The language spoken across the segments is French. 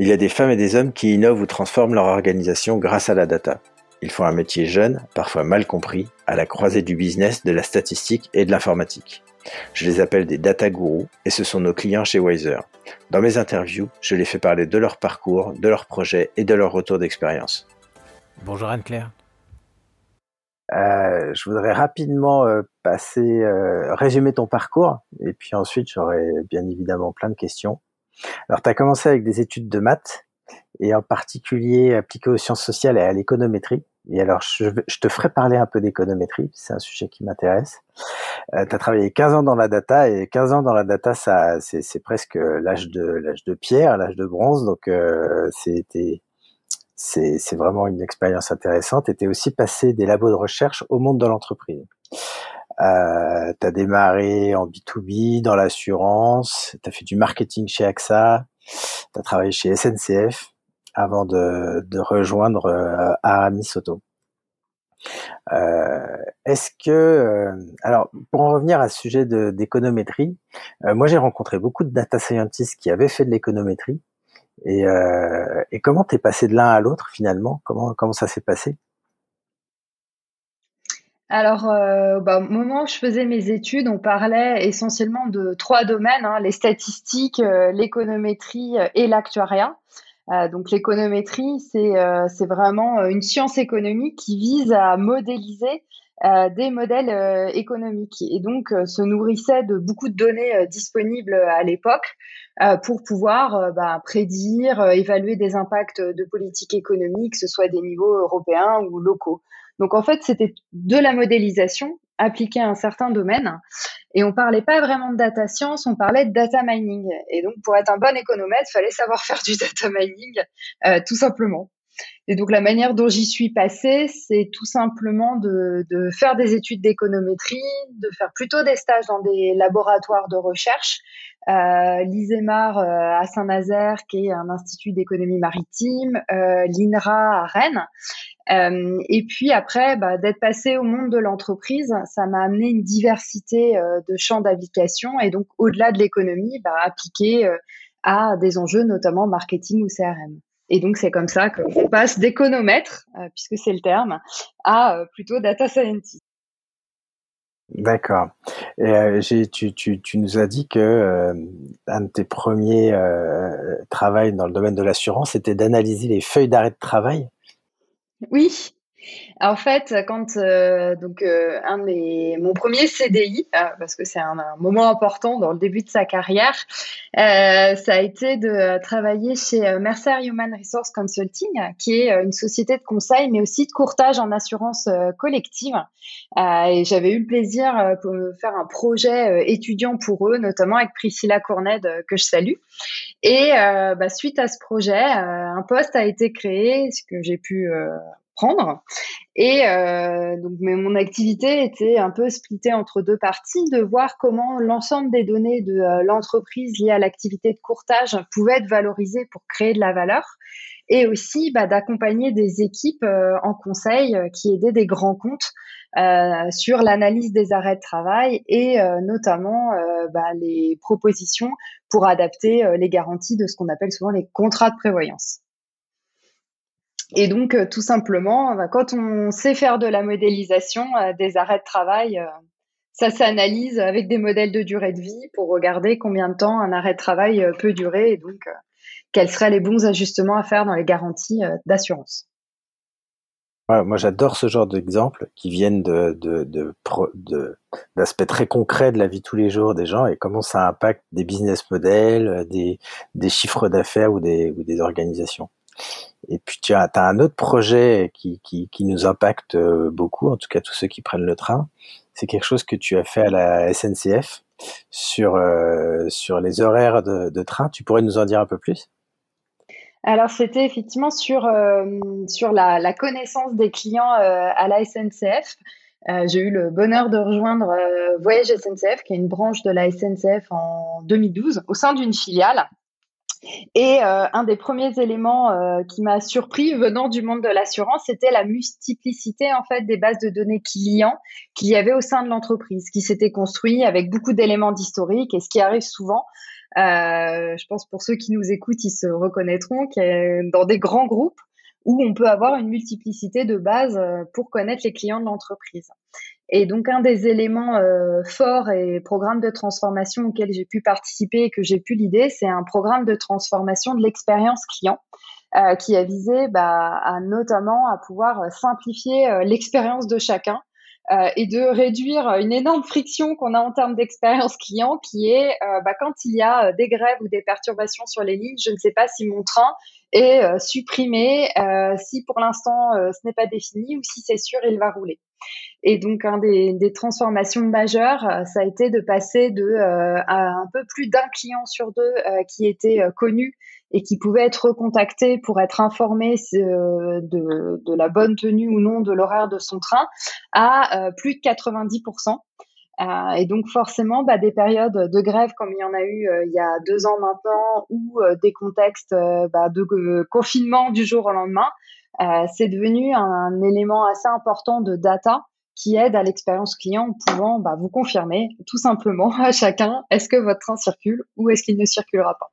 Il y a des femmes et des hommes qui innovent ou transforment leur organisation grâce à la data. Ils font un métier jeune, parfois mal compris, à la croisée du business, de la statistique et de l'informatique. Je les appelle des data gurus et ce sont nos clients chez Wiser. Dans mes interviews, je les fais parler de leur parcours, de leurs projets et de leur retour d'expérience. Bonjour Anne-Claire. Euh, je voudrais rapidement euh, passer, euh, résumer ton parcours et puis ensuite j'aurai bien évidemment plein de questions. Alors tu as commencé avec des études de maths et en particulier appliquées aux sciences sociales et à l'économétrie. Et alors, je, te ferai parler un peu d'économétrie, c'est un sujet qui m'intéresse. Euh, tu as travaillé 15 ans dans la data, et 15 ans dans la data, ça, c'est presque l'âge de l'âge de pierre, l'âge de bronze, donc euh, c'était c'est vraiment une expérience intéressante. Et tu aussi passé des labos de recherche au monde de l'entreprise. Euh, tu as démarré en B2B, dans l'assurance, tu as fait du marketing chez AXA, tu as travaillé chez SNCF, avant de, de rejoindre euh, Aramis Soto. Euh, Est-ce que, euh, alors, pour en revenir à ce sujet d'économétrie, euh, moi j'ai rencontré beaucoup de data scientists qui avaient fait de l'économétrie. Et, euh, et comment t'es passé de l'un à l'autre finalement? Comment comment ça s'est passé? Alors, euh, bah, au moment où je faisais mes études, on parlait essentiellement de trois domaines hein, les statistiques, l'économétrie et l'actuariat. Euh, donc l'économétrie, c'est euh, vraiment euh, une science économique qui vise à modéliser des modèles économiques et donc se nourrissait de beaucoup de données disponibles à l'époque pour pouvoir bah, prédire, évaluer des impacts de politique économique, que ce soit des niveaux européens ou locaux. Donc en fait, c'était de la modélisation appliquée à un certain domaine et on parlait pas vraiment de data science, on parlait de data mining. Et donc, pour être un bon économètre, fallait savoir faire du data mining, euh, tout simplement. Et donc, la manière dont j'y suis passée, c'est tout simplement de, de, faire des études d'économétrie, de faire plutôt des stages dans des laboratoires de recherche. Euh, L'ISEMAR euh, à Saint-Nazaire, qui est un institut d'économie maritime, euh, l'INRA à Rennes, euh, et puis après, bah, d'être passé au monde de l'entreprise, ça m'a amené une diversité euh, de champs d'application et donc au-delà de l'économie, bah, appliqué euh, à des enjeux notamment marketing ou CRM. Et donc c'est comme ça qu'on passe d'économètre, puisque c'est le terme, à plutôt data scientist. D'accord. Et tu, tu, tu, nous as dit que un de tes premiers euh, travails dans le domaine de l'assurance, était d'analyser les feuilles d'arrêt de travail? Oui, en fait, quand euh, donc euh, un de mon premier CDI, euh, parce que c'est un, moment important dans le début de sa carrière, ça a été de travailler chez Mercer Human Resource Consulting, qui est une société de conseil, mais aussi de courtage en assurance collective. et j'avais eu le plaisir de faire un projet étudiant pour eux, notamment avec Priscilla Courned, que je salue. Et bah, suite à ce projet, un poste a été créé, ce que j'ai pu Et euh, donc, mais mon activité était un peu splittée entre deux parties, de voir comment l'ensemble des données de euh, l'entreprise liées à l'activité de courtage pouvaient être valorisées pour créer de la valeur, et aussi bah, d'accompagner des équipes euh, en conseil qui aidaient des grands comptes sur l'analyse des arrêts de travail et notamment bah, les propositions pour adapter les garanties de ce qu'on appelle souvent les contrats de prévoyance. Et donc, euh, tout simplement, bah, quand on sait faire de la modélisation euh, des arrêts de travail, euh, ça s'analyse avec des modèles de durée de vie pour regarder combien de temps un arrêt de travail peut durer et donc quels seraient les bons ajustements à faire dans les garanties d'assurance. moi, j'adore ce genre d'exemples qui viennent de, d'aspects très concrets de la vie tous les jours des gens et comment ça impacte des business models, des, chiffres d'affaires ou des organisations. Et puis tu as, un autre projet qui, qui, nous impacte euh, beaucoup, en tout cas tous ceux qui prennent le train. C'est quelque chose que tu as fait à la SNCF sur, euh, sur les horaires de, train. Tu pourrais nous en dire un peu plus? Alors c'était effectivement sur, euh, sur la, connaissance des clients à la SNCF. J'ai eu le bonheur de rejoindre Voyage SNCF, qui est une branche de la SNCF en 2012, au sein d'une filiale. Et euh, un des premiers éléments euh, qui m'a surpris venant du monde de l'assurance, c'était la multiplicité en fait des bases de données clients qu'il y avait au sein de l'entreprise, qui s'était construit avec beaucoup d'éléments d'historique. Et ce qui arrive souvent, je pense pour ceux qui nous écoutent, ils se reconnaîtront que dans des grands groupes où on peut avoir une multiplicité de bases pour connaître les clients de l'entreprise. Et donc un des éléments euh, forts et programmes de transformation auxquels j'ai pu participer et que j'ai pu l'idée, c'est un programme de transformation de l'expérience client euh, qui a visé bah, à notamment à pouvoir simplifier euh, l'expérience de chacun euh, et de réduire une énorme friction qu'on a en termes d'expérience client qui est euh, bah, quand il y a des grèves ou des perturbations sur les lignes, je ne sais pas si mon train est supprimé, si pour l'instant ce n'est pas défini ou si c'est sûr il va rouler. Et donc, un des, des transformations majeures, euh, ça a été de passer de euh, un peu plus d'un client sur deux euh, qui était connu et qui pouvait être recontacté pour être informé de, de, la bonne tenue ou non de l'horaire de son train à plus de 90%. Euh, et donc forcément, bah, des périodes de grève comme il y en a eu il y a deux ans maintenant, ou des contextes bah, de confinement du jour au lendemain, c'est devenu un, élément assez important de data qui aide à l'expérience client en pouvant bah, vous confirmer tout simplement à chacun est-ce que votre train circule ou est-ce qu'il ne circulera pas.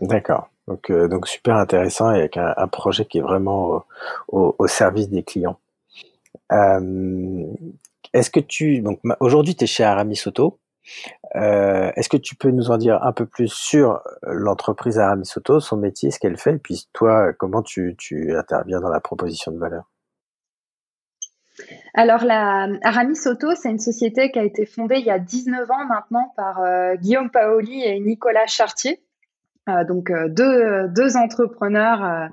D'accord. Donc, euh, super intéressant et avec un, projet qui est vraiment au, service des clients. Euh, est-ce que tu donc aujourd'hui tu es chez Aramis Auto. Euh, est-ce que tu peux nous en dire un peu plus sur l'entreprise Aramis Auto, son métier, ce qu'elle fait, et puis toi, comment tu interviens dans la proposition de valeur? Alors, la Aramis Auto, c'est une société qui a été fondée il y a 19 ans maintenant par euh, Guillaume Paoli et Nicolas Chartier. Euh, donc euh, deux, deux entrepreneurs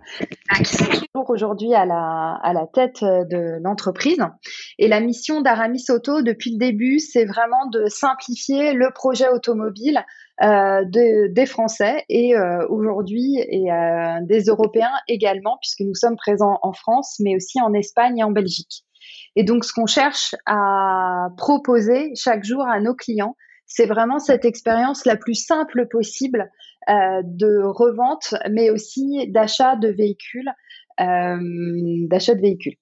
qui sont toujours aujourd'hui à la, à la tête de l'entreprise. Et la mission d'Aramis Auto depuis le début, c'est vraiment de simplifier le projet automobile de, des Français et aujourd'hui et des Européens également, puisque nous sommes présents en France, mais aussi en Espagne et en Belgique. Et donc, ce qu'on cherche à proposer chaque jour à nos clients, c'est vraiment cette expérience la plus simple possible euh, de revente, mais aussi d'achat de véhicules, euh, d'achat de véhicules.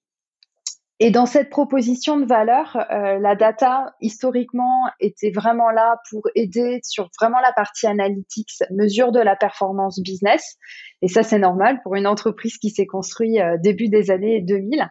Et dans cette proposition de valeur, euh, la data historiquement était vraiment là pour aider sur vraiment la partie analytics, mesure de la performance business. Et ça, c'est normal pour une entreprise qui s'est construite euh, début des années 2000.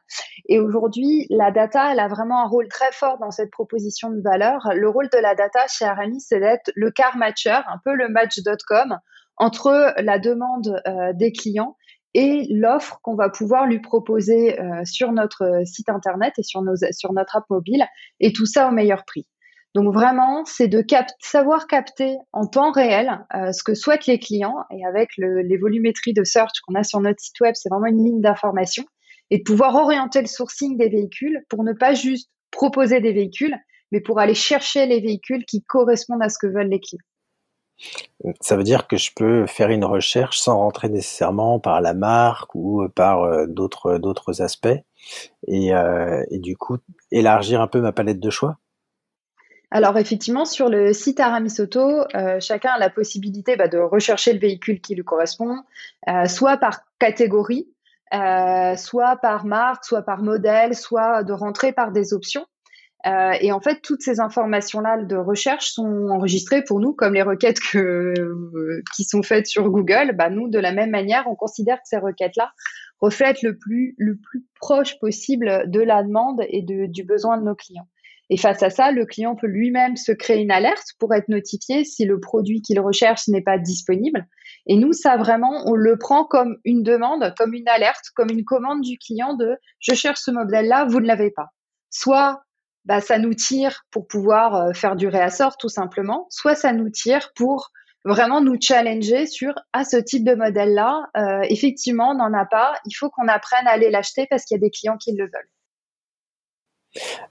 Et aujourd'hui, la data, elle a vraiment un rôle très fort dans cette proposition de valeur. Le rôle de la data chez Aramis, c'est d'être le car matcher, un peu le match.com entre la demande euh, des clients et l'offre qu'on va pouvoir lui proposer euh, sur notre site internet et sur, notre app mobile, et tout ça au meilleur prix. Donc vraiment, c'est de savoir capter en temps réel euh, ce que souhaitent les clients, et avec le, les volumétries de search qu'on a sur notre site web, c'est vraiment une ligne d'information, et de pouvoir orienter le sourcing des véhicules pour ne pas juste proposer des véhicules, mais pour aller chercher les véhicules qui correspondent à ce que veulent les clients. Ça veut dire que je peux faire une recherche sans rentrer nécessairement par la marque ou par euh, d'autres d'autres aspects et, euh, du coup élargir un peu ma palette de choix? Alors effectivement, sur le site Aramis Auto, euh, chacun a la possibilité bah, de rechercher le véhicule qui lui correspond, soit par catégorie, soit par marque, soit par modèle, soit de rentrer par des options. Euh, et en fait, toutes ces informations-là de recherche sont enregistrées pour nous comme les requêtes que, euh, qui sont faites sur Google. Bah, nous, de la même manière, on considère que ces requêtes-là reflètent le plus, le plus proche possible de la demande et de, du besoin de nos clients. Et face à ça, le client peut lui-même se créer une alerte pour être notifié si le produit qu'il recherche n'est pas disponible. Et nous, ça vraiment, on le prend comme une demande, comme une alerte, comme une commande du client de je cherche ce modèle-là, vous ne l'avez pas. Soit bah, ça nous tire pour pouvoir euh, faire du réassort tout simplement, soit ça nous tire pour vraiment nous challenger sur à ah, ce type de modèle là euh, effectivement on n'en a pas. Il faut qu'on apprenne à aller l'acheter parce qu'il y a des clients qui le veulent.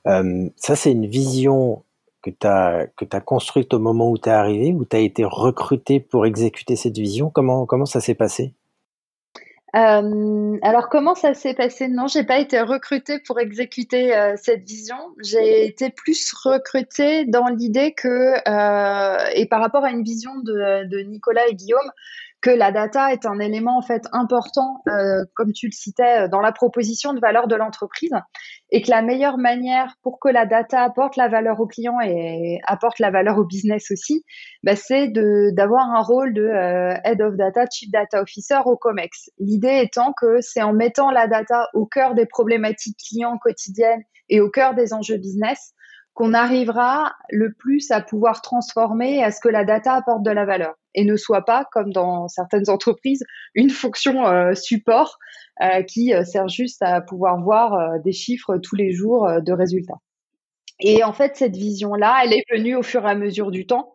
Euh, ça c'est une vision que tu as construite au moment où tu es arrivé où tu as été recruté pour exécuter cette vision. Comment ça s'est passé? Euh, alors comment ça s'est passé? Non, j'ai pas été recrutée pour exécuter euh, cette vision. J'ai été plus recrutée dans l'idée que, euh, et par rapport à une vision de, de, Nicolas et Guillaume, que la data est un élément en fait important, euh, comme tu le citais, dans la proposition de valeur de l'entreprise, et que la meilleure manière pour que la data apporte la valeur au client et apporte la valeur au business aussi, bah, c'est d'avoir un rôle de euh, head of data, chief data officer au Comex. L'idée étant que c'est en mettant la data au cœur des problématiques clients quotidiennes et au cœur des enjeux business qu'on arrivera le plus à pouvoir transformer à ce que la data apporte de la valeur et ne soit pas, comme dans certaines entreprises, une fonction euh, support euh, qui euh, sert juste à pouvoir voir des chiffres tous les jours de résultats. Et en fait, cette vision-là, elle est venue au fur et à mesure du temps.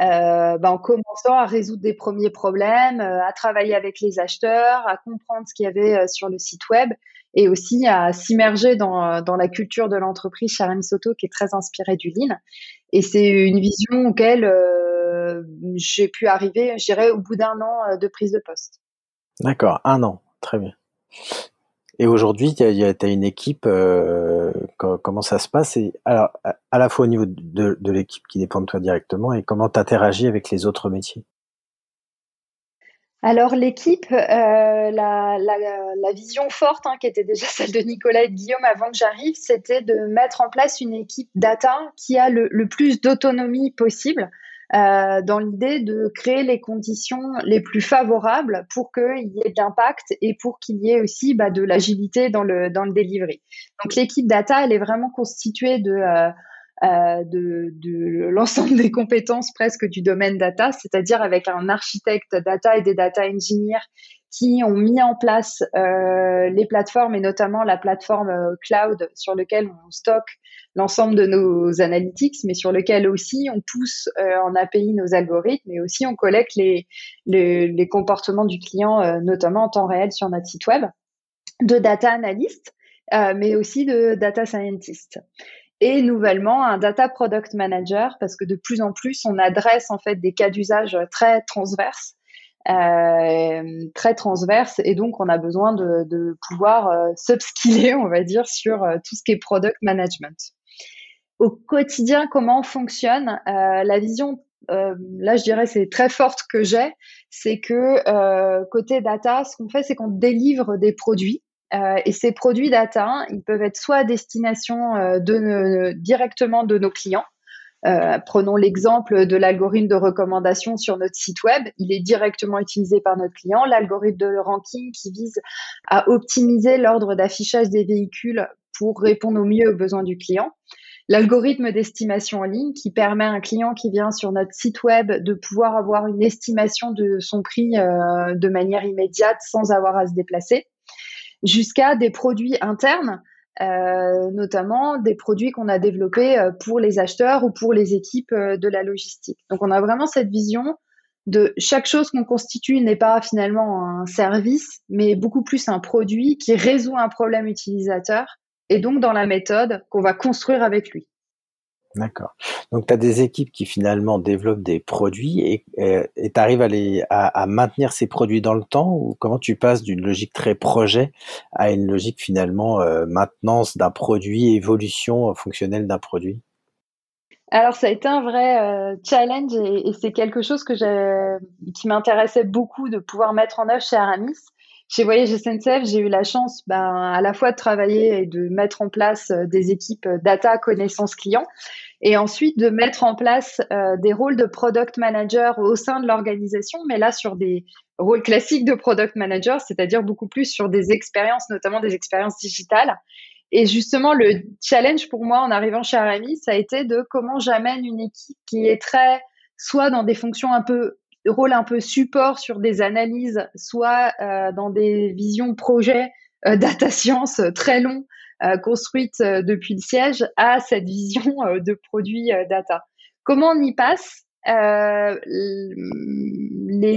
Ben, en commençant à résoudre des premiers problèmes, à travailler avec les acheteurs, à comprendre ce qu'il y avait sur le site web et aussi à s'immerger dans, dans la culture de l'entreprise Charam Soto qui est très inspirée du Lean. Et c'est une vision auquel euh, j'ai pu arriver, je dirais, au bout d'un an euh, de prise de poste. D'accord, un an, très bien. Et aujourd'hui, tu as, une équipe, euh, comment ça se passe? Alors, à, la fois au niveau de, de l'équipe qui dépend de toi directement et comment tu interagis avec les autres métiers? Alors l'équipe, euh, la, la, vision forte, hein, qui était déjà celle de Nicolas et de Guillaume avant que j'arrive, c'était de mettre en place une équipe data qui a le, plus d'autonomie possible. Euh, dans l'idée de créer les conditions les plus favorables pour qu'il y ait de l'impact et pour qu'il y ait aussi bah, de l'agilité dans le, dans le delivery. Donc l'équipe data, elle est vraiment constituée de... Euh, euh, de, l'ensemble des compétences presque du domaine data, c'est-à-dire avec un architecte data et des data engineers qui ont mis en place euh, les plateformes et notamment la plateforme euh, cloud sur lequel on stocke l'ensemble de nos analytics, mais sur lequel aussi on pousse en API nos algorithmes et aussi on collecte les, les, comportements du client, notamment en temps réel sur notre site web, de data analyst, mais aussi de data scientist et nouvellement un data product manager parce que de plus en plus on adresse en fait des cas d'usage très transverses euh, très transverses et donc on a besoin de, pouvoir euh, s'upskiller on va dire sur euh, tout ce qui est product management. Au quotidien comment on fonctionne euh, la vision là je dirais c'est très forte que j'ai c'est que côté data ce qu'on fait c'est qu'on délivre des produits euh, et ces produits data, ils peuvent être soit à destination euh, de, directement de nos clients. Euh, prenons l'exemple de l'algorithme de recommandation sur notre site web. Il est directement utilisé par notre client. L'algorithme de ranking qui vise à optimiser l'ordre d'affichage des véhicules pour répondre au mieux aux besoins du client. L'algorithme d'estimation en ligne qui permet à un client qui vient sur notre site web de pouvoir avoir une estimation de son prix de manière immédiate sans avoir à se déplacer jusqu'à des produits internes, euh, notamment des produits qu'on a développés euh, pour les acheteurs ou pour les équipes euh, de la logistique. Donc on a vraiment cette vision de chaque chose qu'on constitue n'est pas finalement un service, mais beaucoup plus un produit qui résout un problème utilisateur et donc dans la méthode qu'on va construire avec lui. D'accord. Donc tu as des équipes qui finalement développent des produits et tu arrives à, maintenir ces produits dans le temps ou comment tu passes d'une logique très projet à une logique finalement euh, maintenance d'un produit, évolution fonctionnelle d'un produit? Alors ça a été un vrai euh, challenge et, c'est quelque chose que qui m'intéressait beaucoup de pouvoir mettre en œuvre chez Aramis. Chez Voyage SNCF, j'ai eu la chance ben, à la fois de travailler et de mettre en place euh, des équipes euh, data connaissance client et ensuite de mettre en place euh, des rôles de product manager au sein de l'organisation, mais là sur des rôles classiques de product manager, c'est-à-dire beaucoup plus sur des expériences, notamment des expériences digitales. Et justement, le challenge pour moi en arrivant chez Aramis, ça a été de comment j'amène une équipe qui est très soit dans des fonctions un peu rôle un peu support sur des analyses, soit euh, dans des visions projets euh, data science très longs euh, construites depuis le siège, à cette vision de produits data. Comment on y passe les,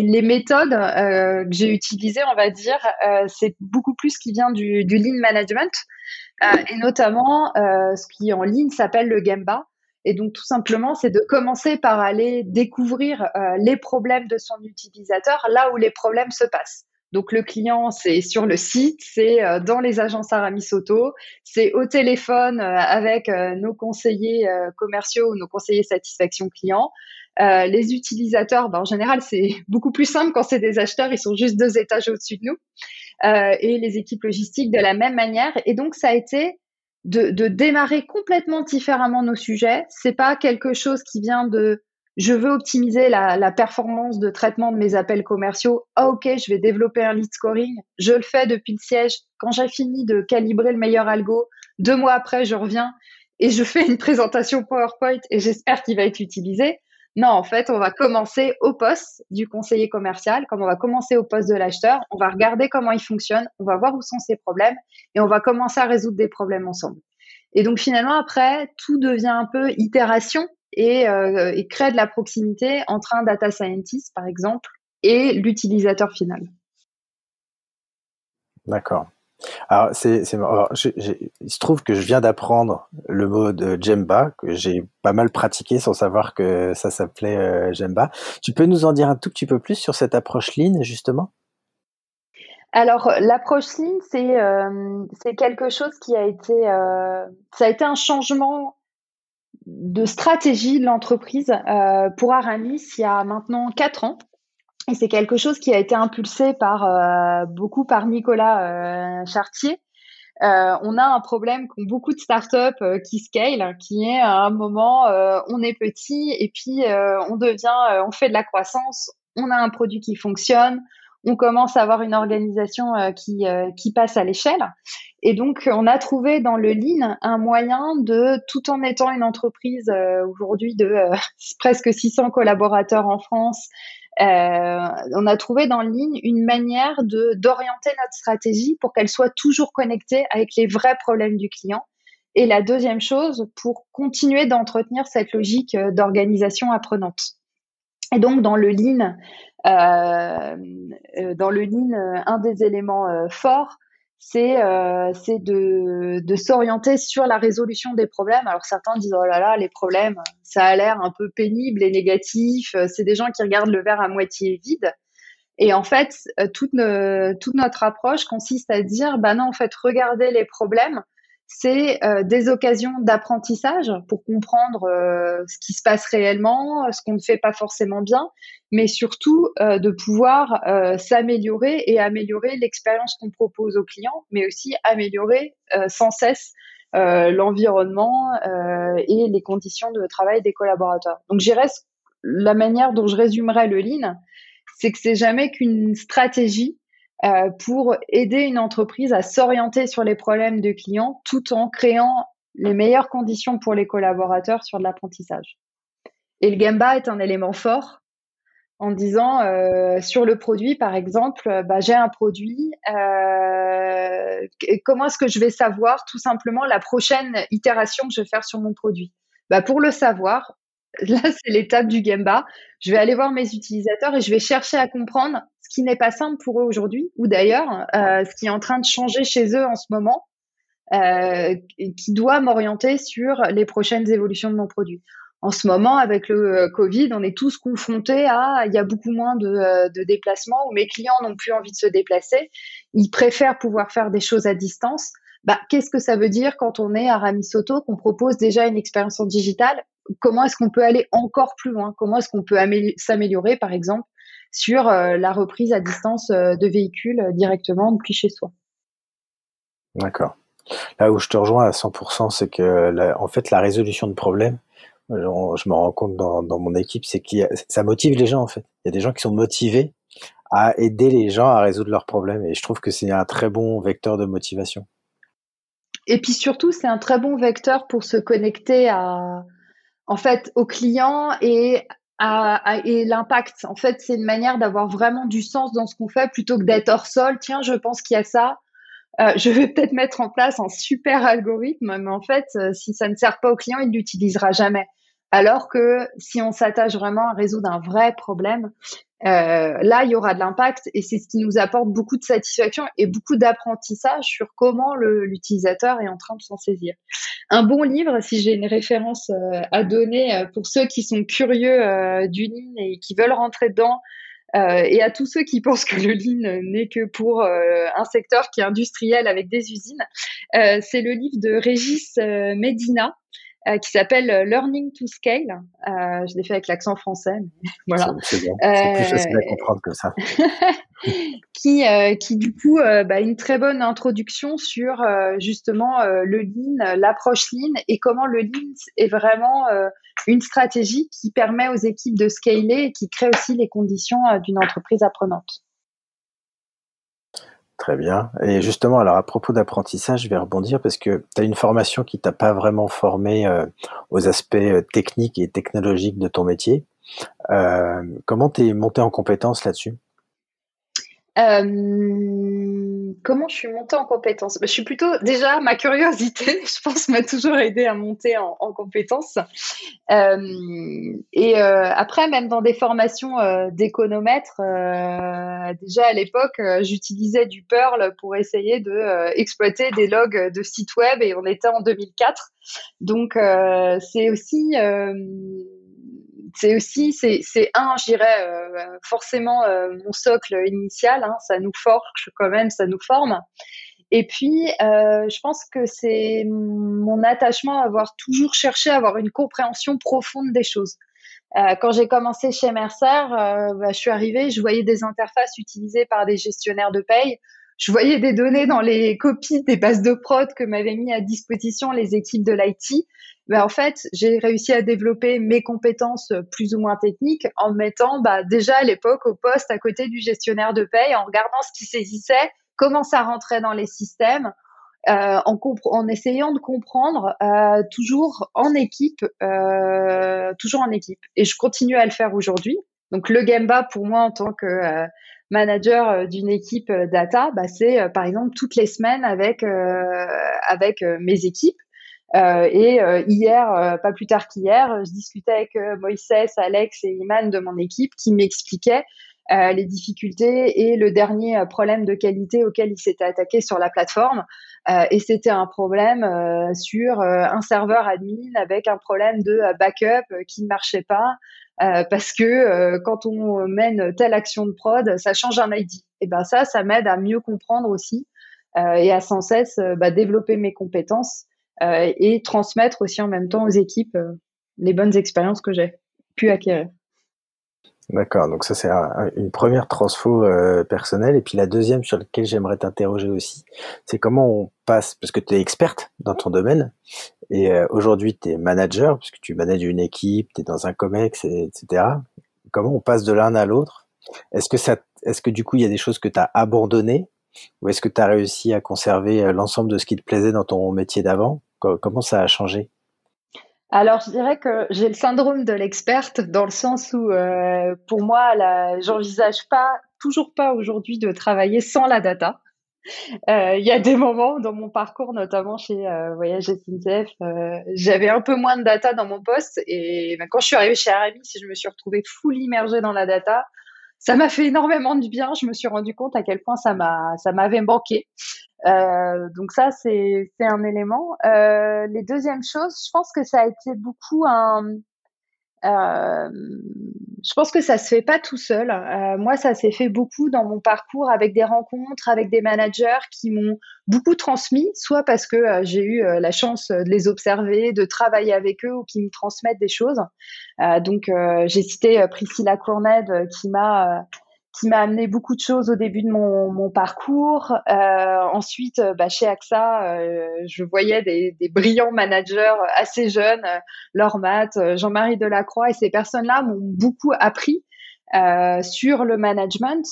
les, méthodes que j'ai utilisées, on va dire, c'est beaucoup plus qui vient du, du lean management et notamment ce qui en ligne s'appelle le Gemba. Et donc, tout simplement, c'est de commencer par aller découvrir euh, les problèmes de son utilisateur là où les problèmes se passent. Donc, le client, c'est sur le site, c'est euh, dans les agences Aramis Auto, c'est au téléphone euh, avec nos conseillers commerciaux ou nos conseillers satisfaction client. Euh, les utilisateurs, ben, en général, c'est beaucoup plus simple quand c'est des acheteurs, ils sont juste deux étages au-dessus de nous. Euh, et les équipes logistiques de la même manière. Et donc, ça a été de, démarrer complètement différemment nos sujets. C'est pas quelque chose qui vient de je veux optimiser la, la, performance de traitement de mes appels commerciaux. Ah, ok, je vais développer un lead scoring. Je le fais depuis le siège. Quand j'ai fini de calibrer le meilleur algo, deux mois après, je reviens et je fais une présentation PowerPoint et j'espère qu'il va être utilisé. Non, en fait, on va commencer au poste du conseiller commercial, comme on va commencer au poste de l'acheteur, on va regarder comment il fonctionne, on va voir où sont ses problèmes et on va commencer à résoudre des problèmes ensemble. Et donc finalement, après, tout devient un peu itération et, euh, et crée de la proximité entre un data scientist, par exemple, et l'utilisateur final. D'accord. Alors, c'est, il se trouve que je viens d'apprendre le mot de Jemba, que j'ai pas mal pratiqué sans savoir que ça s'appelait euh, Jemba. Tu peux nous en dire un tout petit peu plus sur cette approche ligne, justement? Alors, l'approche ligne, c'est, euh, quelque chose qui a été, euh, ça a été un changement de stratégie de l'entreprise euh, pour Aramis il y a maintenant quatre ans. Et c'est quelque chose qui a été impulsé par euh, beaucoup par Nicolas euh, Chartier. Euh, on a un problème qu'ont beaucoup de startups euh, qui scale, qui est à un moment euh, on est petit et puis on devient, on fait de la croissance, on a un produit qui fonctionne, on commence à avoir une organisation qui, qui passe à l'échelle. Et donc, on a trouvé dans le Lean un moyen de, tout en étant une entreprise aujourd'hui de presque 600 collaborateurs en France, euh, on a trouvé dans ligne une manière de d'orienter notre stratégie pour qu'elle soit toujours connectée avec les vrais problèmes du client. Et la deuxième chose, pour continuer d'entretenir cette logique euh, d'organisation apprenante. Et donc dans le lean, euh, euh dans le lean, un des éléments forts, c'est euh, de, de s'orienter sur la résolution des problèmes. Alors certains disent oh là là les problèmes ça a l'air un peu pénible et négatif. Euh, c'est des gens qui regardent le verre à moitié vide. Et en fait euh, toute, toute notre approche consiste à dire bah non en fait regardez les problèmes c'est euh, des occasions d'apprentissage pour comprendre euh, ce qui se passe réellement, ce qu'on ne fait pas forcément bien, mais surtout euh, de pouvoir s'améliorer et améliorer l'expérience qu'on propose aux clients, mais aussi améliorer sans cesse l'environnement et les conditions de travail des collaborateurs. Donc j'irais la manière dont je résumerais le lean, c'est que c'est jamais qu'une stratégie euh, pour aider une entreprise à s'orienter sur les problèmes de clients tout en créant les meilleures conditions pour les collaborateurs sur de l'apprentissage. Et le Gamba est un élément fort en disant euh, sur le produit, par exemple, bah, j'ai un produit, euh, comment est-ce que je vais savoir tout simplement la prochaine itération que je vais faire sur mon produit? Bah, Pour le savoir, là c'est l'étape du Gamba, je vais aller voir mes utilisateurs et je vais chercher à comprendre ce qui n'est pas simple pour eux aujourd'hui, ou d'ailleurs euh, ce qui est en train de changer chez eux en ce moment, euh, qui doit m'orienter sur les prochaines évolutions de mon produit. En ce moment, avec le euh, Covid, on est tous confrontés à, il y a beaucoup moins de, déplacements, où mes clients n'ont plus envie de se déplacer, ils préfèrent pouvoir faire des choses à distance. Bah, qu'est-ce que ça veut dire quand on est à Ramisoto, qu'on propose déjà une expérience en digital? Comment est-ce qu'on peut aller encore plus loin? Comment est-ce qu'on peut s'améliorer, par exemple, sur euh, la reprise à distance euh, de véhicules euh, directement depuis chez soi. D'accord. Là où je te rejoins à 100%, c'est que en fait la résolution de problèmes, je me rends compte dans, mon équipe, c'est que ça motive les gens en fait. Il y a des gens qui sont motivés à aider les gens à résoudre leurs problèmes et je trouve que c'est un très bon vecteur de motivation. Et puis surtout, c'est un très bon vecteur pour se connecter à, en fait, aux clients et et l'impact. En fait, c'est une manière d'avoir vraiment du sens dans ce qu'on fait plutôt que d'être hors sol. Tiens, je pense qu'il y a ça. Euh, je vais peut-être mettre en place un super algorithme, mais en fait, euh, si ça ne sert pas au client, il l'utilisera jamais. Alors que si on s'attache vraiment à résoudre un vrai problème, euh, là, il y aura de l'impact et c'est ce qui nous apporte beaucoup de satisfaction et beaucoup d'apprentissage sur comment l'utilisateur est en train de s'en saisir. Un bon livre, si j'ai une référence euh, à donner euh, pour ceux qui sont curieux du Lean et qui veulent rentrer dedans, et à tous ceux qui pensent que le Lean n'est que pour un secteur qui est industriel avec des usines, c'est le livre de Régis Medina euh, qui s'appelle Learning to Scale. Euh, je l'ai fait avec l'accent français. voilà. C'est plus facile à comprendre que ça. qui, qui du coup, bah, une très bonne introduction sur justement le lean, l'approche lean et comment le lean est vraiment une stratégie qui permet aux équipes de scaler et qui crée aussi les conditions d'une entreprise apprenante. Très bien. Et justement, alors à propos d'apprentissage, je vais rebondir parce que tu as une formation qui t'a pas vraiment formé euh, aux aspects euh, techniques et technologiques de ton métier. Euh, comment tu es monté en compétence là-dessus? Comment je suis montée en compétence bah, Je suis plutôt déjà ma curiosité, je pense, m'a toujours aidé à monter en, en compétence. Euh, et euh, après, même dans des formations euh, d'économètre, déjà à l'époque, j'utilisais du Perl pour essayer de exploiter des logs de sites web, et on était en 2004. Donc c'est aussi c'est aussi, c'est un, je dirais, euh, forcément euh, mon socle initial. Hein, ça nous forge quand même, ça nous forme. Et puis, euh, je pense que c'est mon attachement à avoir toujours cherché à avoir une compréhension profonde des choses. quand j'ai commencé chez Mercer, bah, je suis arrivée, je voyais des interfaces utilisées par des gestionnaires de paye. Je voyais des données dans les copies des bases de prod que m'avaient mis à disposition les équipes de l'IT ben, en fait, j'ai réussi à développer mes compétences euh, plus ou moins techniques en mettant bah, déjà à l'époque au poste à côté du gestionnaire de paye, en regardant ce qui saisissait, comment ça rentrait dans les systèmes, euh, en, en, essayant de comprendre euh, toujours en équipe, euh, toujours en équipe. Et je continue à le faire aujourd'hui. Donc le Gemba pour moi en tant que euh, manager d'une équipe data, bah, c'est par exemple toutes les semaines avec avec mes équipes euh, et euh, hier, euh, pas plus tard qu'hier, je discutais avec Moïse, Alex et Iman de mon équipe qui m'expliquaient les difficultés et le dernier problème de qualité auquel ils s'étaient attaqués sur la plateforme. et c'était un problème sur un serveur admin avec un problème de backup qui ne marchait pas. parce que quand on mène telle action de prod, ça change un ID. Et ben ça, ça m'aide à mieux comprendre aussi et à sans cesse bah, développer mes compétences euh, et transmettre aussi en même temps aux équipes euh, les bonnes expériences que j'ai pu acquérir. D'accord, donc ça c'est une première transfo euh, personnelle. Et puis la deuxième sur laquelle j'aimerais t'interroger aussi, c'est comment on passe, parce que tu es experte dans ton domaine, et aujourd'hui tu es manager, parce que tu manages une équipe, tu es dans un COMEX, etc. Comment on passe de l'un à l'autre? Est-ce que, ça, est-ce que du coup il y a des choses que tu as abandonnées, ou est-ce que tu as réussi à conserver l'ensemble de ce qui te plaisait dans ton métier d'avant? Comment ça a changé? Alors, je dirais que j'ai le syndrome de l'experte dans le sens où, euh, pour moi, j'envisage pas, toujours pas aujourd'hui de travailler sans la data. Euh, il y a des moments dans mon parcours, notamment chez euh, Voyage SNCF, euh, j'avais un peu moins de data dans mon poste et ben, quand je suis arrivée chez Aramis, je me suis retrouvée full immergée dans la data, ça m'a fait énormément de bien. Je me suis rendu compte à quel point ça m'a, ça m'avait manqué. Euh, donc ça, c'est, c'est un élément. Euh, les deuxièmes choses, je pense que ça a été beaucoup un, euh, je pense que ça se fait pas tout seul. Euh, moi, ça s'est fait beaucoup dans mon parcours avec des rencontres, avec des managers qui m'ont beaucoup transmis, soit parce que euh, j'ai eu la chance de les observer, de travailler avec eux ou qui me transmettent des choses. donc, j'ai cité Priscilla Courned qui m'a qui m'a amené beaucoup de choses au début de mon, mon parcours. Euh, ensuite, euh, bah, chez AXA, euh, je voyais des, des, brillants managers assez jeunes, euh, Laure Matt, Jean-Marie Delacroix, et ces personnes-là m'ont beaucoup appris sur le management.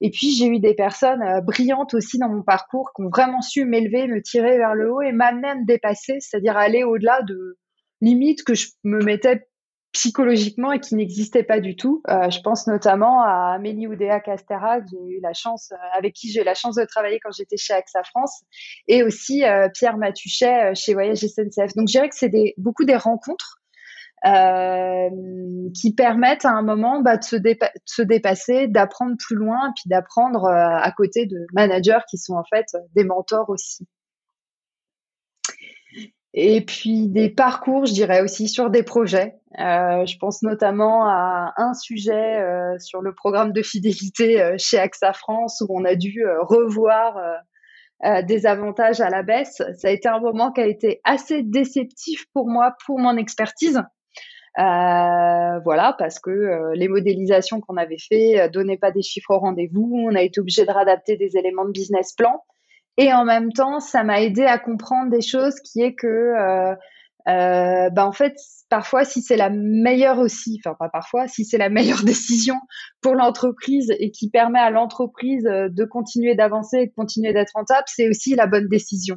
Et puis, j'ai eu des personnes brillantes aussi dans mon parcours qui ont vraiment su m'élever, me tirer vers le haut et m'amener à me dépasser, c'est-à-dire aller au-delà de limites que je me mettais psychologiquement et qui n'existait pas du tout. Euh, je pense notamment à Amélie Oudéa Castera, j'ai eu la chance, euh, avec qui j'ai eu la chance de travailler quand j'étais chez AXA France, et aussi euh, Pierre Matuchet chez Voyage SNCF. Donc je dirais que c'est des, beaucoup des rencontres qui permettent à un moment bah, de, se de, se dépasser, d'apprendre plus loin, puis d'apprendre à côté de managers qui sont en fait des mentors aussi. Et puis des parcours, je dirais aussi sur des projets. Euh, je pense notamment à un sujet euh, sur le programme de fidélité euh, chez AXA France où on a dû revoir des avantages à la baisse. Ça a été un moment qui a été assez déceptif pour moi, pour mon expertise. Euh, voilà, parce que euh, les modélisations qu'on avait fait euh, donnaient pas des chiffres au rendez-vous. On a été obligé de réadapter des éléments de business plan. Et en même temps, ça m'a aidé à comprendre des choses qui est que, bah en fait, parfois, si c'est la meilleure aussi, enfin pas parfois, si c'est la meilleure décision pour l'entreprise et qui permet à l'entreprise de continuer d'avancer et de continuer d'être rentable, c'est aussi la bonne décision.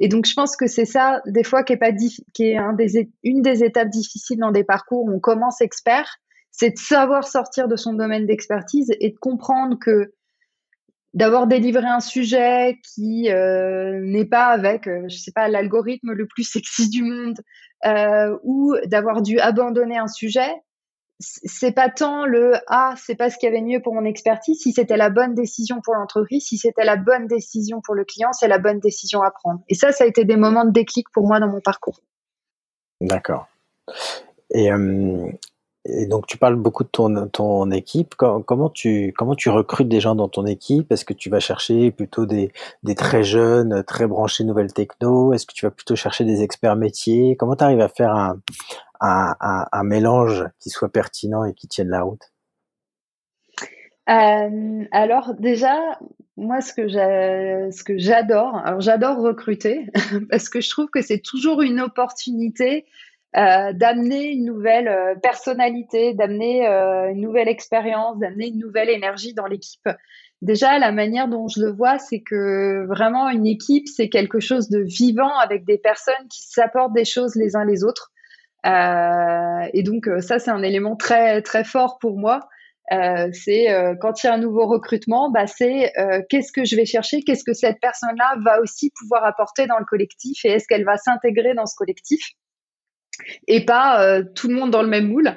Et donc, je pense que c'est ça, des fois, qui est, pas qui est un des, une des étapes difficiles dans des parcours où on commence expert, c'est de savoir sortir de son domaine d'expertise et de comprendre que d'avoir délivré un sujet qui euh, n'est pas avec, euh, je sais pas, l'algorithme le plus sexy du monde, euh, ou d'avoir dû abandonner un sujet, c'est pas tant le ah c'est pas ce qu'il y avait mieux pour mon expertise si c'était la bonne décision pour l'entreprise si c'était la bonne décision pour le client c'est la bonne décision à prendre. Et ça ça a été des moments de déclic pour moi dans mon parcours. D'accord. Et, euh, donc tu parles beaucoup de ton, ton équipe. Comment tu comment tu recrutes des gens dans ton équipe? Est-ce que tu vas chercher plutôt des, des très jeunes très branchés nouvelles techno? Est-ce que tu vas plutôt chercher des experts métiers? Comment tu arrives à faire un, un, mélange qui soit pertinent et qui tienne la route? Euh, alors déjà, moi ce que ce que j'adore, alors j'adore recruter parce que je trouve que c'est toujours une opportunité euh, d'amener une nouvelle euh, personnalité, d'amener une nouvelle expérience, d'amener une nouvelle énergie dans l'équipe. Déjà, la manière dont je le vois, c'est que vraiment une équipe, c'est quelque chose de vivant avec des personnes qui s'apportent des choses les uns les autres. Euh, et donc euh, ça, c'est un élément très très fort pour moi. Euh, c'est quand il y a un nouveau recrutement, bah, c'est qu'est-ce que je vais chercher, qu'est-ce que cette personne-là va aussi pouvoir apporter dans le collectif? Et est-ce qu'elle va s'intégrer dans ce collectif? Et pas tout le monde dans le même moule.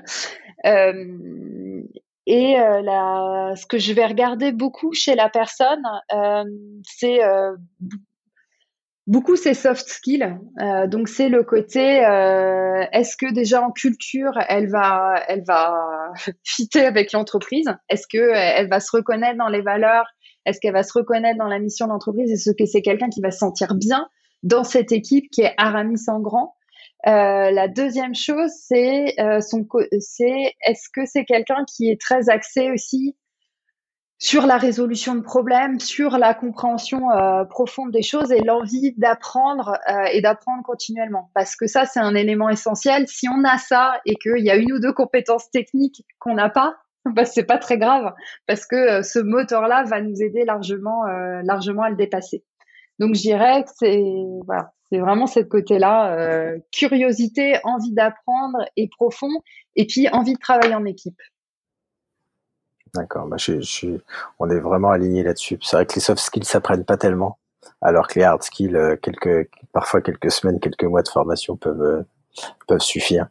et la, ce que je vais regarder beaucoup chez la personne, c'est Beaucoup c'est soft skills, euh, donc c'est le côté euh, est-ce que déjà en culture elle va elle va fitter avec l'entreprise, est-ce que elle va se reconnaître dans les valeurs, est-ce qu'elle va se reconnaître dans la mission d'entreprise, est-ce que c'est quelqu'un qui va se sentir bien dans cette équipe qui est Aramis en grand? Euh, la deuxième chose c'est son c'est est-ce que c'est quelqu'un qui est très axé aussi sur la résolution de problèmes, sur la compréhension euh, profonde des choses et l'envie d'apprendre euh, et d'apprendre continuellement? Parce que ça, c'est un élément essentiel. Si on a ça et qu'il y a une ou deux compétences techniques qu'on n'a pas, bah, c'est pas très grave parce que euh, ce moteur-là va nous aider largement, largement à le dépasser. Donc, je dirais que c'est voilà, c'est vraiment cette côté-là, curiosité, envie d'apprendre et profond, et puis envie de travailler en équipe. D'accord. Bah, je, je, on est vraiment aligné là-dessus. C'est vrai que les soft skills s'apprennent pas tellement, alors que les hard skills, euh, quelques, parfois quelques semaines, quelques mois de formation peuvent, euh, peuvent suffire.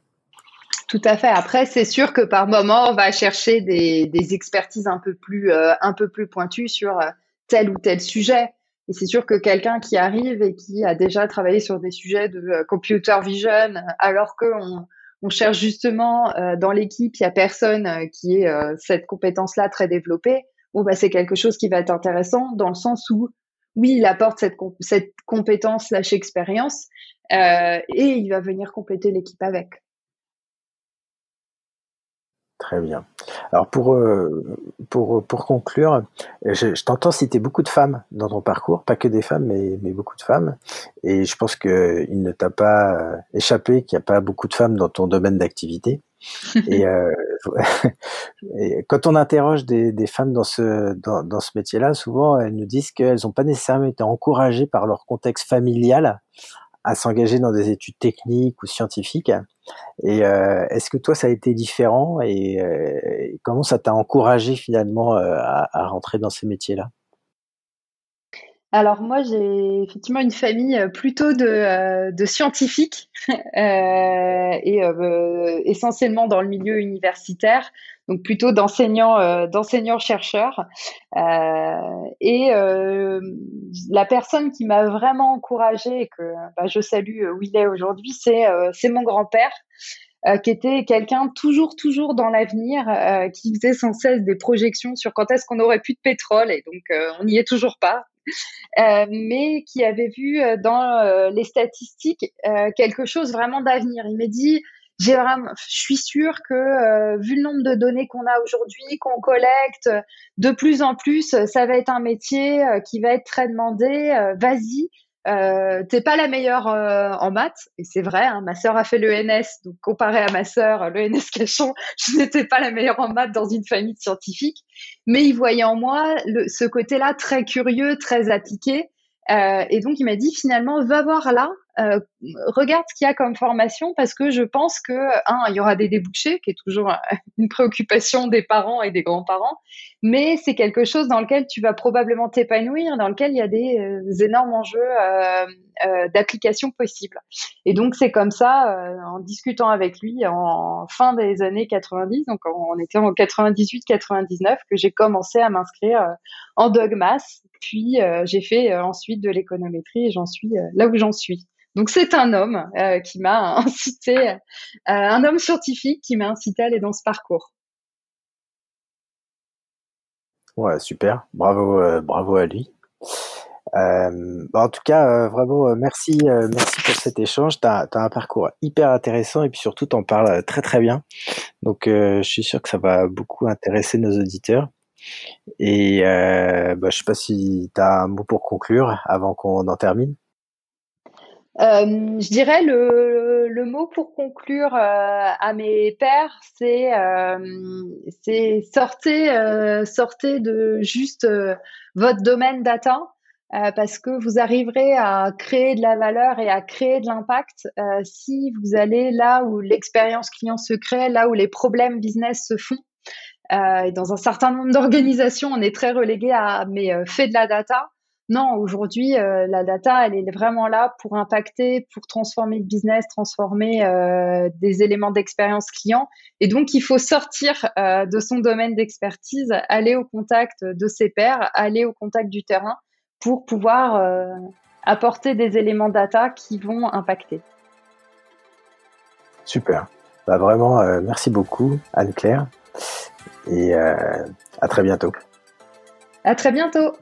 Tout à fait. Après, c'est sûr que par moment, on va chercher des, des expertises un peu plus, euh, un peu plus pointues sur tel ou tel sujet. Et c'est sûr que quelqu'un qui arrive et qui a déjà travaillé sur des sujets de computer vision, alors qu'on on cherche justement euh, dans l'équipe, il y a personne euh, qui ait euh, cette compétence-là très développée. Bon, bah, c'est quelque chose qui va être intéressant dans le sens où, oui, il apporte cette, cette compétence slash expérience et il va venir compléter l'équipe avec. Très bien. Alors pour, euh, pour, pour conclure, je, je t'entends citer beaucoup de femmes dans ton parcours, pas que des femmes, mais, mais beaucoup de femmes. Et je pense qu'il ne t'a pas euh, échappé qu'il n'y a pas beaucoup de femmes dans ton domaine d'activité. et, euh, et, quand on interroge des, des femmes dans ce, dans, dans ce métier-là, souvent elles nous disent qu'elles n'ont pas nécessairement été encouragées par leur contexte familial à s'engager dans des études techniques ou scientifiques. Et euh, est-ce que toi, ça a été différent et, euh, comment ça t'a encouragé finalement euh, à, rentrer dans ces métiers-là? Alors moi, j'ai effectivement une famille plutôt de scientifiques et essentiellement dans le milieu universitaire donc plutôt d'enseignants euh, d'enseignants chercheurs euh, et euh, la personne qui m'a vraiment encouragée et que bah, je salue où il est aujourd'hui c'est c'est mon grand-père qui était quelqu'un toujours toujours dans l'avenir qui faisait sans cesse des projections sur quand est-ce qu'on aurait plus de pétrole et donc on n'y est toujours pas mais qui avait vu dans les statistiques quelque chose vraiment d'avenir. Il m'a dit j'ai vraiment, je suis sûre que vu le nombre de données qu'on a aujourd'hui, qu'on collecte de plus en plus, ça va être un métier qui va être très demandé. Vas-y, euh, t'es pas la meilleure euh, en maths, et c'est vrai, hein, ma sœur a fait l'ENS, donc comparé à ma sœur, l'ENS Cachon, je n'étais pas la meilleure en maths dans une famille de scientifiques, mais il voyait en moi le, ce côté-là très curieux, très appliqué, euh, et donc il m'a dit finalement, va voir là euh, regarde ce qu'il y a comme formation parce que je pense que un, il y aura des débouchés, qui est toujours une préoccupation des parents et des grands-parents, mais c'est quelque chose dans lequel tu vas probablement t'épanouir, dans lequel il y a des, euh, énormes enjeux euh, euh, d'application possibles. Et donc c'est comme ça, euh, en discutant avec lui en fin des années 90, donc on était en 98-99, que j'ai commencé à m'inscrire en dogmas. Puis j'ai fait ensuite de l'économétrie et j'en suis là où j'en suis. Donc c'est un homme euh, qui m'a incité, euh, un homme scientifique qui m'a incité à aller dans ce parcours. Ouais, super. Bravo, euh, bravo à lui. Bah, en tout cas, vraiment, merci, merci pour cet échange. Tu as, un parcours hyper intéressant et puis surtout, tu en parles très très bien. Donc, je suis sûr que ça va beaucoup intéresser nos auditeurs. Et bah, je sais pas si tu as un mot pour conclure avant qu'on en termine. Euh, je dirais le, le, mot pour conclure euh, à mes pères, c'est euh, sortez euh, sortez de juste votre domaine data parce que vous arriverez à créer de la valeur et à créer de l'impact si vous allez là où l'expérience client se crée, là où les problèmes business se font. et dans un certain nombre d'organisations, on est très relégué à mais fait de la data. Non, aujourd'hui, euh, la data, elle est vraiment là pour impacter, pour transformer le business, transformer euh, des éléments d'expérience client. Et donc, il faut sortir euh, de son domaine d'expertise, aller au contact de ses pairs, aller au contact du terrain pour pouvoir apporter des éléments data qui vont impacter. Super. Bah, vraiment, merci beaucoup, Anne-Claire. Et à très bientôt. À très bientôt.